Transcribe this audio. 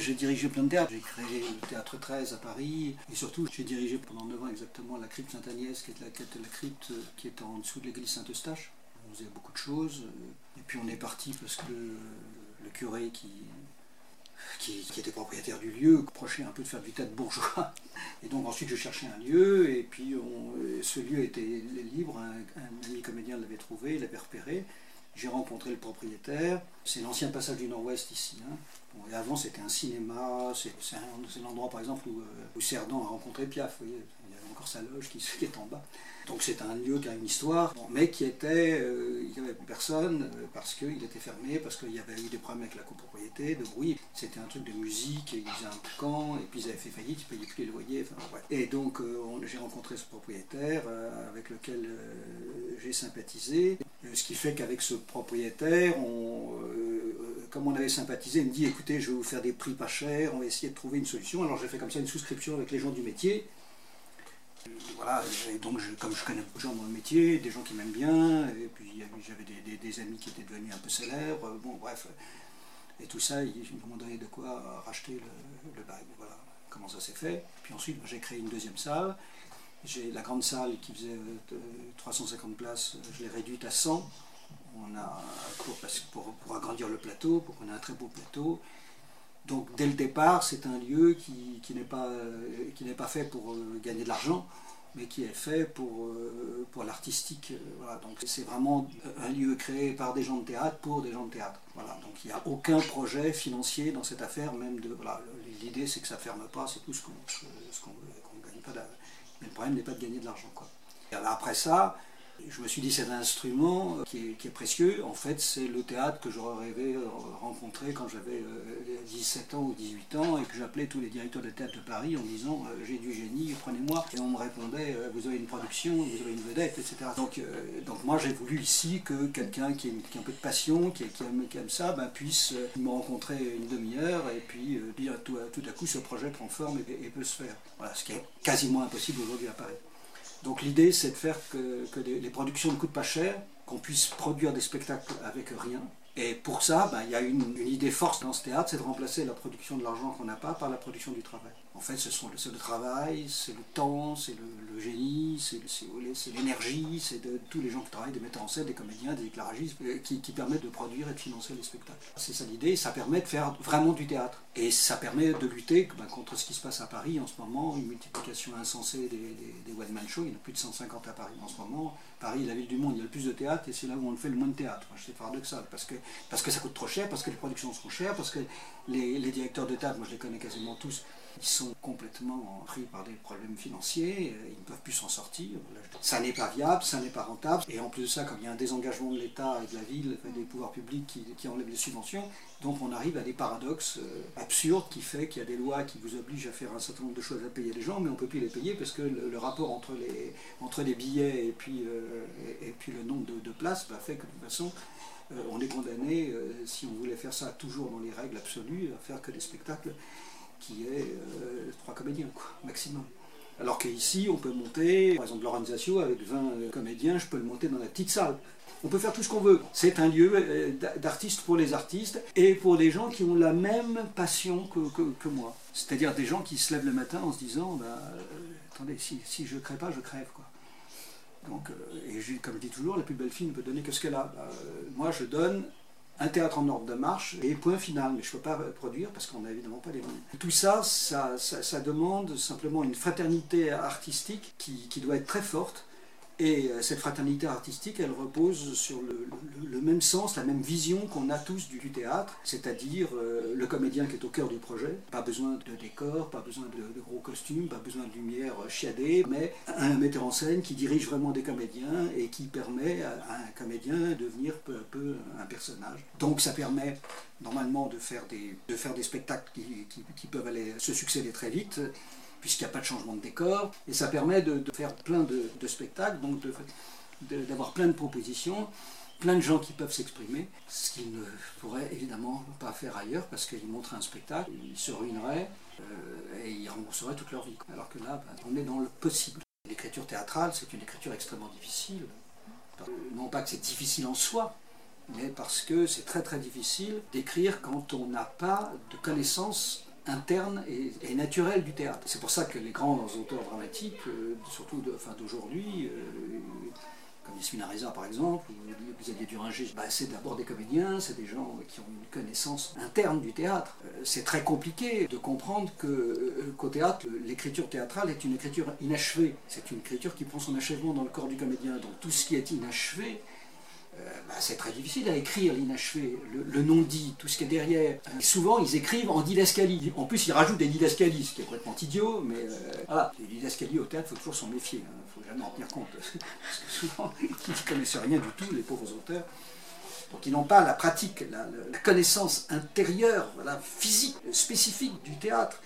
J'ai dirigé plein de théâtres. J'ai créé le Théâtre 13 à Paris. Et surtout, j'ai dirigé pendant 9 ans exactement la crypte Sainte-Agnès, qui est la, crypte qui est en dessous de l'église Saint-Eustache. On faisait beaucoup de choses. Et puis on est parti parce que le curé qui était propriétaire du lieu, prochait un peu de faire du théâtre bourgeois. Et donc ensuite je cherchais un lieu, et puis ce lieu était libre, un, ami comédien l'avait trouvé, l'avait repéré. J'ai rencontré le propriétaire, c'est l'ancien passage du Nord-Ouest ici. Hein. Avant c'était un cinéma, c'est l'endroit par exemple où, euh, où Cerdan a rencontré Piaf, il y avait encore sa loge qui, qui est en bas. Donc c'est un lieu qui a une histoire, mais qui était, euh, il n'y avait personne euh, parce qu'il était fermé, parce qu'il y avait eu des problèmes avec la copropriété, de bruit. C'était un truc de musique, ils faisaient un camp, et puis ils avaient fait faillite, ils ne payaient plus les loyers. Et donc j'ai rencontré ce propriétaire avec lequel j'ai sympathisé. Ce qui fait qu'avec ce propriétaire, on, comme on avait sympathisé, il me dit écoutez, je vais vous faire des prix pas chers, on va essayer de trouver une solution. Alors j'ai fait comme ça une souscription avec les gens du métier voilà, et donc comme je connais beaucoup de gens dans le métier, des gens qui m'aiment bien, et puis j'avais des, amis qui étaient devenus un peu célèbres, bon bref, et tout ça, ils m'ont donné de quoi racheter le, le. Voilà comment ça s'est fait. Puis ensuite, j'ai créé une deuxième salle. J'ai la grande salle qui faisait 350 euh, places, je l'ai réduite à 100. On a pour, pour, agrandir le plateau, pour qu'on ait un très beau plateau. Donc dès le départ, c'est un lieu qui, qui n'est pas, euh, pas, fait pour euh, gagner de l'argent, mais qui est fait pour, euh, pour l'artistique. Voilà. Donc c'est vraiment un lieu créé par des gens de théâtre pour des gens de théâtre. Voilà. Donc il n'y a aucun projet financier dans cette affaire, même de. Voilà. L'idée c'est que ça ne ferme pas, c'est tout ce qu'on ne gagne pas. Mais le problème n'est pas de gagner de l'argent. Après ça, je me suis dit, c'est un instrument qui est, précieux. En fait, c'est le théâtre que j'aurais rêvé euh, rencontrer quand j'avais 17 euh, ans ou 18 ans et que j'appelais tous les directeurs de théâtre de Paris en disant euh, J'ai du génie, prenez-moi. Et on me répondait Vous avez une production, vous avez une vedette, etc. Donc, donc moi, j'ai voulu ici que quelqu'un qui, a un peu de passion, qui, aime, ça, ben, puisse me rencontrer une demi-heure et puis dire tout, tout, à coup ce projet prend forme et, et peut se faire. Voilà, ce qui est quasiment impossible aujourd'hui à Paris. Donc l'idée, c'est de faire que, les productions ne coûtent pas cher, qu'on puisse produire des spectacles avec rien. Et pour ça, ben, il y a une, idée force dans ce théâtre, c'est de remplacer la production de l'argent qu'on n'a pas par la production du travail. En fait, ce sont le, le travail, c'est le temps, c'est le, génie, c'est l'énergie, c'est de, tous les gens qui travaillent, des metteurs en scène, des comédiens, des éclairagistes, euh, qui, permettent de produire et de financer les spectacles. C'est ça l'idée, ça permet de faire vraiment du théâtre. Et ça permet de lutter ben, contre ce qui se passe à Paris en ce moment, une multiplication insensée des, des, one-man shows, il y en a plus de 150 à Paris en ce moment. Paris, la ville du monde, il y a le plus de théâtre et c'est là où on fait le moins de théâtre. C'est paradoxal parce que, parce que ça coûte trop cher, parce que les productions sont chères, parce que les, les directeurs de théâtre, moi je les connais quasiment tous, ils sont complètement pris par des problèmes financiers, euh, ils ne peuvent plus s'en sortir. Ça n'est pas viable, ça n'est pas rentable. Et en plus de ça, comme il y a un désengagement de l'État et de la ville, des pouvoirs publics qui, enlèvent les subventions, donc on arrive à des paradoxes euh, absurdes qui fait qu'il y a des lois qui vous obligent à faire un certain nombre de choses à payer les gens, mais on ne peut plus les payer parce que le, rapport entre les, billets et puis, euh, et, puis le nombre de, places bah, fait que de toute façon, on est condamné, si on voulait faire ça toujours dans les règles absolues, à faire que des spectacles qui est euh, trois comédiens, quoi, maximum. Alors qu'ici, on peut monter, par exemple, l'organisation avec 20 euh, comédiens, je peux le monter dans la petite salle. On peut faire tout ce qu'on veut. C'est un lieu euh, d'artistes pour les artistes et pour des gens qui ont la même passion que, moi. C'est-à-dire des gens qui se lèvent le matin en se disant bah, Attendez, si, si je ne crée pas, je crève. Quoi. Donc, et comme je dis toujours, la plus belle fille ne peut donner que ce qu'elle a. Bah, moi, je donne un théâtre en ordre de marche et point final, mais je ne peux pas produire parce qu'on n'a évidemment pas les moyens. Tout ça ça, demande simplement une fraternité artistique qui doit être très forte et euh, cette fraternité artistique, elle repose sur le, même sens, la même vision qu'on a tous du, théâtre, c'est-à-dire euh, le comédien qui est au cœur du projet. Pas besoin de décor, pas besoin de, gros costumes, pas besoin de lumière chiadée, mais un metteur en scène qui dirige vraiment des comédiens et qui permet à, un comédien de devenir peu à peu un personnage. Donc ça permet normalement de faire des, spectacles qui peuvent aller se succéder très vite puisqu'il n'y a pas de changement de décor, et ça permet de, faire plein de, spectacles, donc d'avoir plein de propositions, plein de gens qui peuvent s'exprimer, ce qu'ils ne pourraient évidemment pas faire ailleurs, parce qu'ils montrent un spectacle, ils se ruineraient, euh, et ils rembourseraient toute leur vie. Alors que là, ben, on est dans le possible. L'écriture théâtrale, c'est une écriture extrêmement difficile. Non pas que c'est difficile en soi, mais parce que c'est très très difficile d'écrire quand on n'a pas de connaissances interne et, naturelle du théâtre. C'est pour ça que les grands auteurs dramatiques, euh, surtout d'aujourd'hui, euh, comme Yasmina Reza par exemple, ou Xavier Duringer, bah, c'est d'abord des comédiens, c'est des gens qui ont une connaissance interne du théâtre. Euh, c'est très compliqué de comprendre qu'au théâtre, l'écriture théâtrale est une écriture inachevée. C'est une écriture qui prend son achèvement dans le corps du comédien. Donc tout ce qui est inachevé, euh, bah, c'est très difficile à écrire l'inachevé, le, non-dit, tout ce qui est derrière. Souvent, ils écrivent en didascalie. En plus, ils rajoutent des didascalies, ce qui est complètement idiot, mais euh, voilà. Les didascalies au théâtre, il faut toujours s'en méfier, il hein. ne faut jamais en tenir compte. Parce que souvent, ils ne connaissent rien du tout, les pauvres auteurs. Donc ils n'ont pas la pratique, la, connaissance intérieure, physique, spécifique du théâtre.